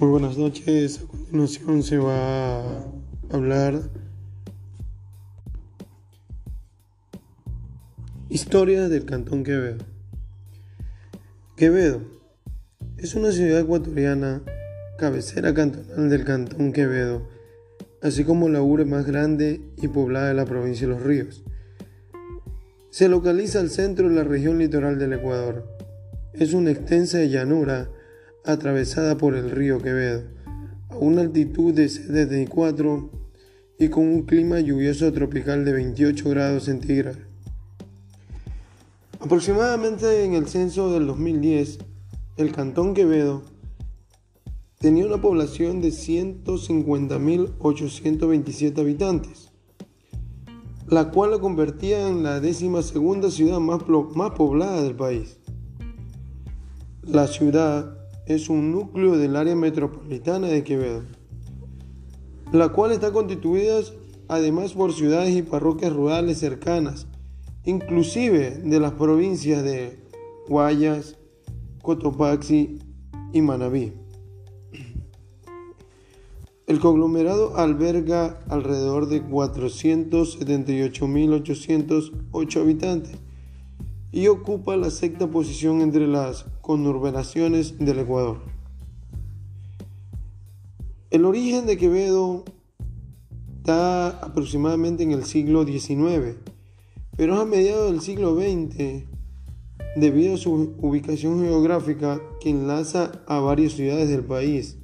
Muy buenas noches. A continuación se va a hablar historia del Cantón Quevedo. Quevedo es una ciudad ecuatoriana, cabecera cantonal del Cantón Quevedo, así como la urbe más grande y poblada de la provincia de Los Ríos. Se localiza al centro de la región litoral del Ecuador. Es una extensa llanura atravesada por el río Quevedo, a una altitud de 74 y con un clima lluvioso tropical de 28 grados centígrados. Aproximadamente en el censo del 2010, el Cantón Quevedo tenía una población de 150.827 habitantes, la cual lo convertía en la décima segunda ciudad más, más poblada del país. La ciudad es un núcleo del área metropolitana de Quevedo, la cual está constituida además por ciudades y parroquias rurales cercanas, inclusive de las provincias de Guayas, Cotopaxi y Manabí. El conglomerado alberga alrededor de 478.808 habitantes y ocupa la sexta posición entre las conurbanaciones del Ecuador. El origen de Quevedo está aproximadamente en el siglo XIX, pero a mediados del siglo XX, debido a su ubicación geográfica que enlaza a varias ciudades del país,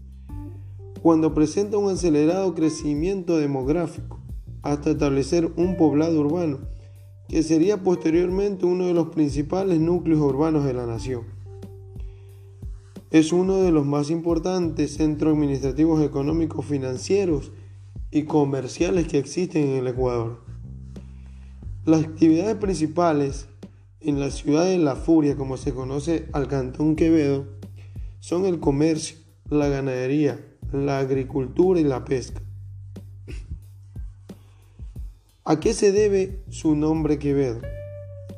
cuando presenta un acelerado crecimiento demográfico hasta establecer un poblado urbano que sería posteriormente uno de los principales núcleos urbanos de la nación. Es uno de los más importantes centros administrativos económicos, financieros y comerciales que existen en el Ecuador. Las actividades principales en la ciudad de La Furia, como se conoce al Cantón Quevedo, son el comercio, la ganadería, la agricultura y la pesca. ¿A qué se debe su nombre Quevedo?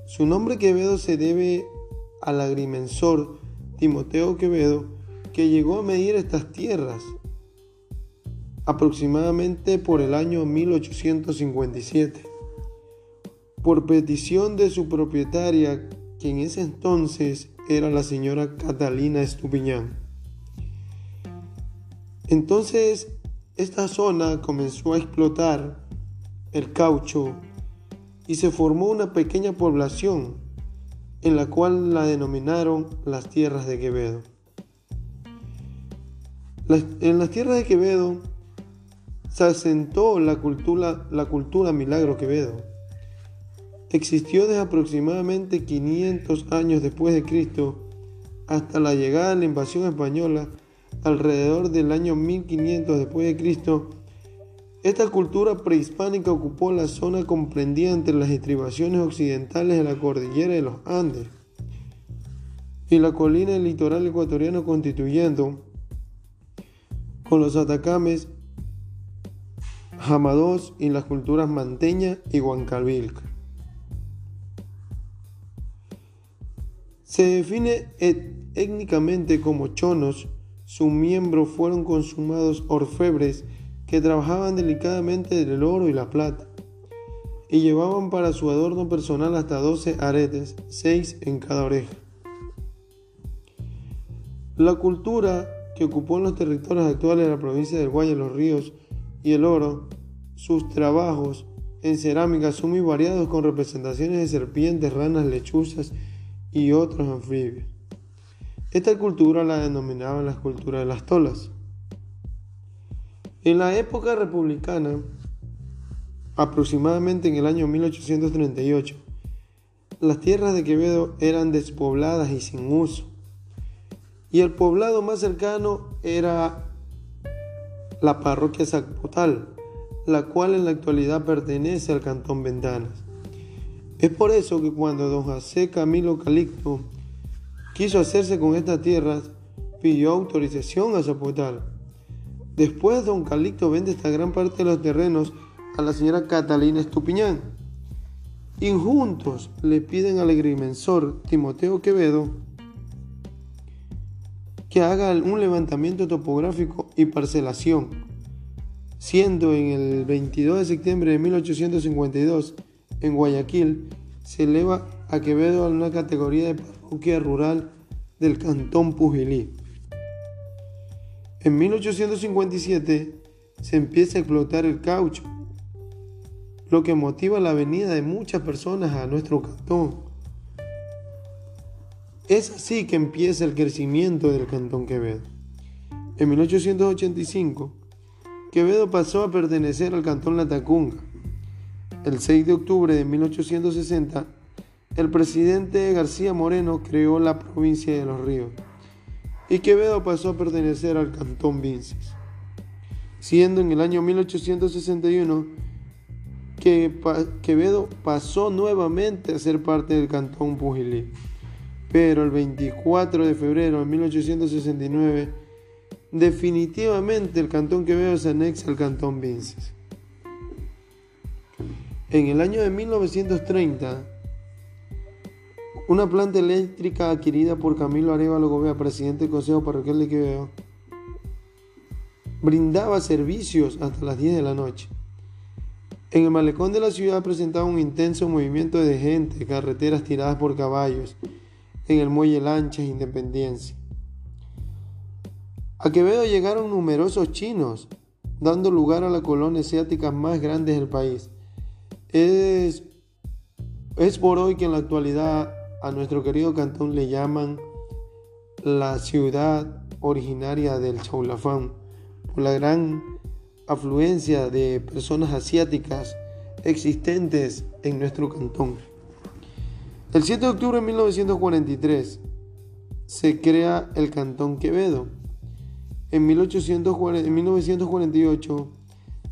Su nombre Quevedo se debe al agrimensor Timoteo Quevedo que llegó a medir estas tierras aproximadamente por el año 1857 por petición de su propietaria que en ese entonces era la señora Catalina Estupiñán. Entonces esta zona comenzó a explotar el caucho y se formó una pequeña población en la cual la denominaron las tierras de Quevedo. En las tierras de Quevedo se asentó la cultura, la cultura Milagro Quevedo. Existió desde aproximadamente 500 años después de Cristo hasta la llegada de la invasión española alrededor del año 1500 después de Cristo esta cultura prehispánica ocupó la zona comprendida entre las estribaciones occidentales de la cordillera de los Andes y la colina del litoral ecuatoriano constituyendo con los atacames Jamados y las culturas manteña y huancalvilca. Se define étnicamente como chonos, sus miembros fueron consumados orfebres que trabajaban delicadamente del oro y la plata, y llevaban para su adorno personal hasta 12 aretes, 6 en cada oreja. La cultura que ocupó en los territorios actuales de la provincia del Guaya, los ríos y el oro, sus trabajos en cerámica son muy variados con representaciones de serpientes, ranas, lechuzas y otros anfibios. Esta cultura la denominaban la cultura de las tolas. En la época republicana, aproximadamente en el año 1838, las tierras de Quevedo eran despobladas y sin uso. Y el poblado más cercano era la parroquia Zapotal, la cual en la actualidad pertenece al cantón Ventanas. Es por eso que cuando don José Camilo Calixto quiso hacerse con estas tierras, pidió autorización a Zapotal Después don Calixto vende esta gran parte de los terrenos a la señora Catalina Estupiñán. Y juntos le piden al agrimensor Timoteo Quevedo que haga un levantamiento topográfico y parcelación, siendo en el 22 de septiembre de 1852 en Guayaquil se eleva a Quevedo a una categoría de parroquia rural del Cantón Pujilí. En 1857 se empieza a explotar el caucho, lo que motiva la venida de muchas personas a nuestro cantón es así que empieza el crecimiento del Cantón Quevedo. En 1885, Quevedo pasó a pertenecer al Cantón Latacunga. El 6 de octubre de 1860, el presidente García Moreno creó la provincia de Los Ríos y Quevedo pasó a pertenecer al Cantón Vinces, siendo en el año 1861 que Quevedo pasó nuevamente a ser parte del Cantón Pujilí pero el 24 de febrero de 1869 definitivamente el Cantón Quevedo se anexa al Cantón Vinces. En el año de 1930, una planta eléctrica adquirida por Camilo Arevalo Gobea, presidente del Consejo Parroquial de Quevedo, brindaba servicios hasta las 10 de la noche. En el malecón de la ciudad presentaba un intenso movimiento de gente, carreteras tiradas por caballos, en el muelle Lanchas Independencia. A Quevedo llegaron numerosos chinos, dando lugar a la colonia asiática más grande del país. Es, es por hoy que en la actualidad a nuestro querido cantón le llaman la ciudad originaria del Chaulafán, por la gran afluencia de personas asiáticas existentes en nuestro cantón. El 7 de octubre de 1943 se crea el Cantón Quevedo. En, 1948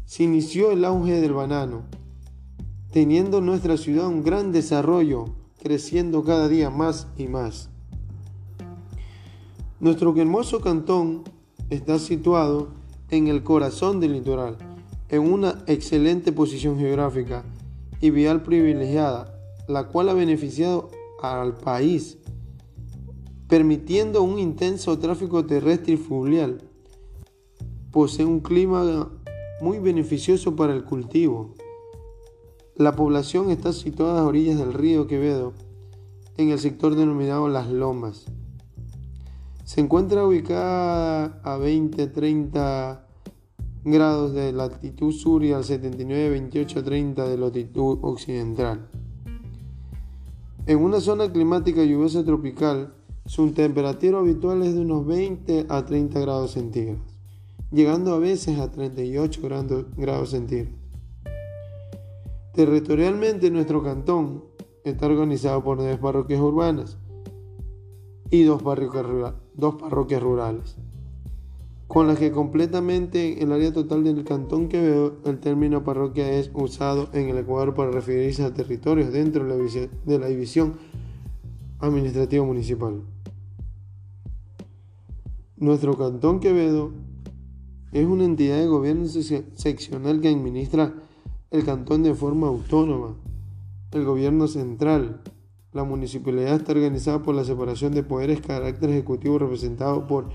se inició el auge del banano, teniendo nuestra ciudad un gran desarrollo, creciendo cada día más y más. Nuestro hermoso cantón está situado en el corazón del litoral, en una excelente posición geográfica y vial privilegiada la cual ha beneficiado al país, permitiendo un intenso tráfico terrestre y fluvial. Posee un clima muy beneficioso para el cultivo. La población está situada a las orillas del río Quevedo, en el sector denominado Las Lomas. Se encuentra ubicada a 20-30 grados de latitud sur y al 79-28-30 de latitud occidental. En una zona climática lluviosa tropical, su temperatura habitual es de unos 20 a 30 grados centígrados, llegando a veces a 38 grados centígrados. Territorialmente, nuestro cantón está organizado por nueve parroquias urbanas y dos parroquias rurales con las que completamente el área total del cantón Quevedo, el término parroquia es usado en el Ecuador para referirse a territorios dentro de la división administrativa municipal. Nuestro cantón Quevedo es una entidad de gobierno seccional que administra el cantón de forma autónoma. El gobierno central, la municipalidad está organizada por la separación de poderes, carácter ejecutivo representado por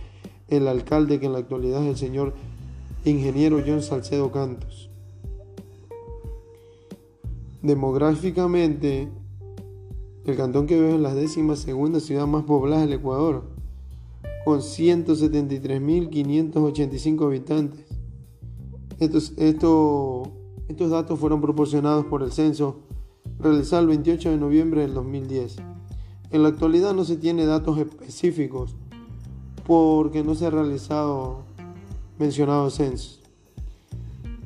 el alcalde que en la actualidad es el señor ingeniero John Salcedo Cantos. Demográficamente, el cantón que es la décima segunda ciudad más poblada del Ecuador, con 173.585 habitantes. Estos, estos datos fueron proporcionados por el censo realizado el 28 de noviembre del 2010. En la actualidad no se tiene datos específicos porque no se ha realizado mencionado censo.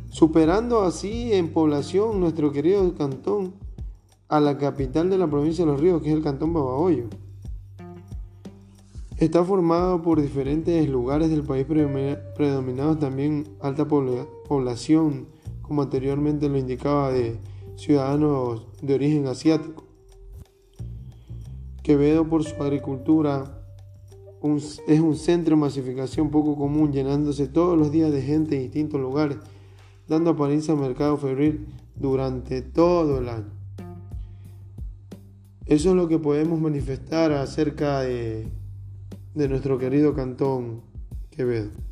Superando así en población nuestro querido cantón a la capital de la provincia de Los Ríos, que es el cantón Babahoyo. Está formado por diferentes lugares del país predominados también alta población, como anteriormente lo indicaba, de ciudadanos de origen asiático. Quevedo por su agricultura, es un centro de masificación poco común, llenándose todos los días de gente en distintos lugares, dando apariencia al mercado febril durante todo el año. Eso es lo que podemos manifestar acerca de, de nuestro querido Cantón Quevedo.